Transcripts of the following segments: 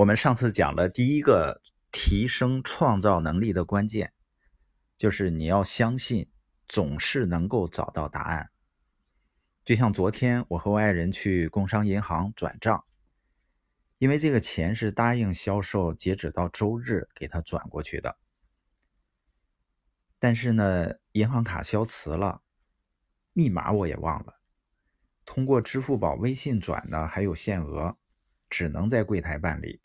我们上次讲了第一个提升创造能力的关键，就是你要相信总是能够找到答案。就像昨天我和我爱人去工商银行转账，因为这个钱是答应销售截止到周日给他转过去的，但是呢，银行卡消磁了，密码我也忘了，通过支付宝、微信转呢还有限额。只能在柜台办理。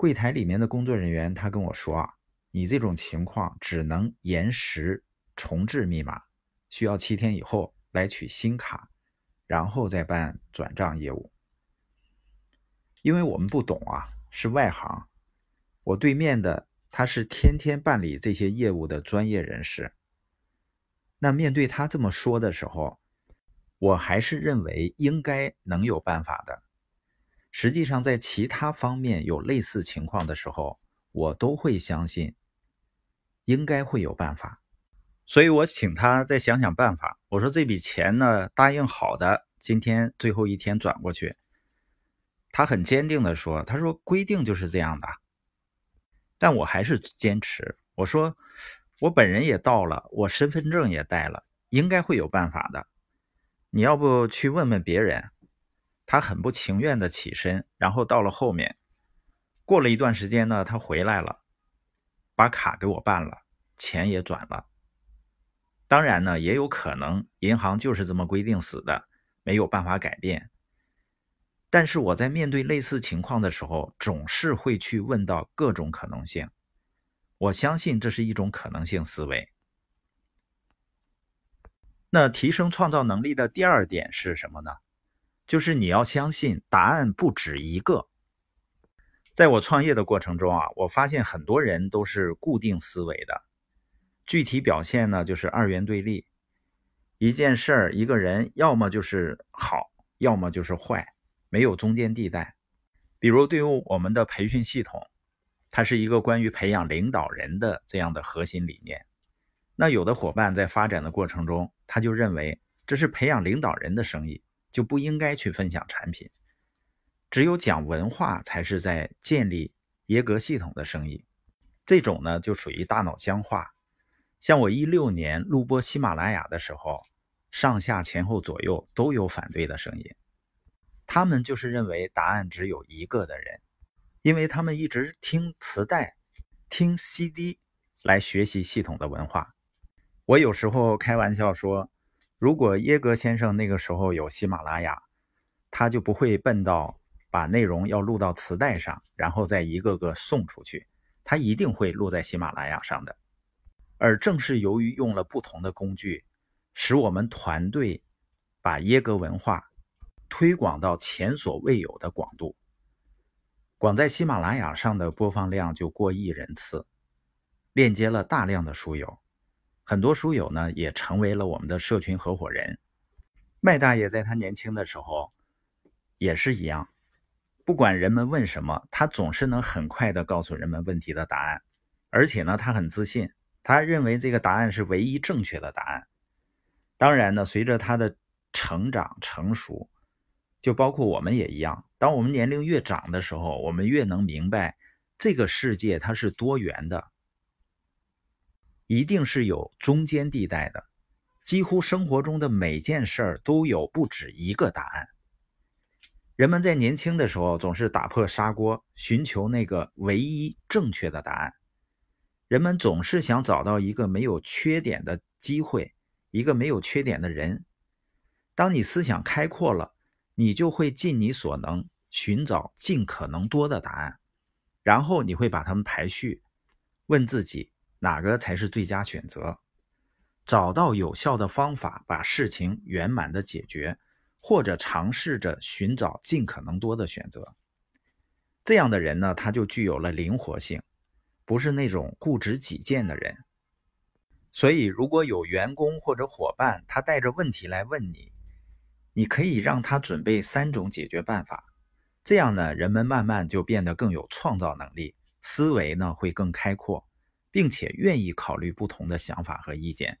柜台里面的工作人员他跟我说啊，你这种情况只能延时重置密码，需要七天以后来取新卡，然后再办转账业务。因为我们不懂啊，是外行。我对面的他是天天办理这些业务的专业人士。那面对他这么说的时候，我还是认为应该能有办法的。实际上，在其他方面有类似情况的时候，我都会相信应该会有办法。所以我请他再想想办法。我说这笔钱呢，答应好的，今天最后一天转过去。他很坚定地说：“他说规定就是这样的。”但我还是坚持。我说我本人也到了，我身份证也带了，应该会有办法的。你要不去问问别人？他很不情愿的起身，然后到了后面。过了一段时间呢，他回来了，把卡给我办了，钱也转了。当然呢，也有可能银行就是这么规定死的，没有办法改变。但是我在面对类似情况的时候，总是会去问到各种可能性。我相信这是一种可能性思维。那提升创造能力的第二点是什么呢？就是你要相信答案不止一个。在我创业的过程中啊，我发现很多人都是固定思维的。具体表现呢，就是二元对立。一件事儿、一个人，要么就是好，要么就是坏，没有中间地带。比如，对于我们的培训系统，它是一个关于培养领导人的这样的核心理念。那有的伙伴在发展的过程中，他就认为这是培养领导人的生意。就不应该去分享产品，只有讲文化才是在建立耶格系统的生意。这种呢，就属于大脑僵化。像我一六年录播喜马拉雅的时候，上下前后左右都有反对的声音，他们就是认为答案只有一个的人，因为他们一直听磁带、听 CD 来学习系统的文化。我有时候开玩笑说。如果耶格先生那个时候有喜马拉雅，他就不会笨到把内容要录到磁带上，然后再一个个送出去。他一定会录在喜马拉雅上的。而正是由于用了不同的工具，使我们团队把耶格文化推广到前所未有的广度。光在喜马拉雅上的播放量就过亿人次，链接了大量的书友。很多书友呢也成为了我们的社群合伙人。麦大爷在他年轻的时候也是一样，不管人们问什么，他总是能很快的告诉人们问题的答案，而且呢他很自信，他认为这个答案是唯一正确的答案。当然呢，随着他的成长成熟，就包括我们也一样，当我们年龄越长的时候，我们越能明白这个世界它是多元的。一定是有中间地带的，几乎生活中的每件事儿都有不止一个答案。人们在年轻的时候总是打破砂锅，寻求那个唯一正确的答案。人们总是想找到一个没有缺点的机会，一个没有缺点的人。当你思想开阔了，你就会尽你所能寻找尽可能多的答案，然后你会把它们排序，问自己。哪个才是最佳选择？找到有效的方法，把事情圆满的解决，或者尝试着寻找尽可能多的选择。这样的人呢，他就具有了灵活性，不是那种固执己见的人。所以，如果有员工或者伙伴，他带着问题来问你，你可以让他准备三种解决办法。这样呢，人们慢慢就变得更有创造能力，思维呢会更开阔。并且愿意考虑不同的想法和意见。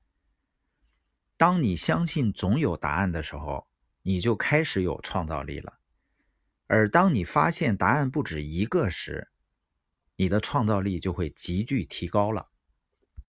当你相信总有答案的时候，你就开始有创造力了。而当你发现答案不止一个时，你的创造力就会急剧提高了。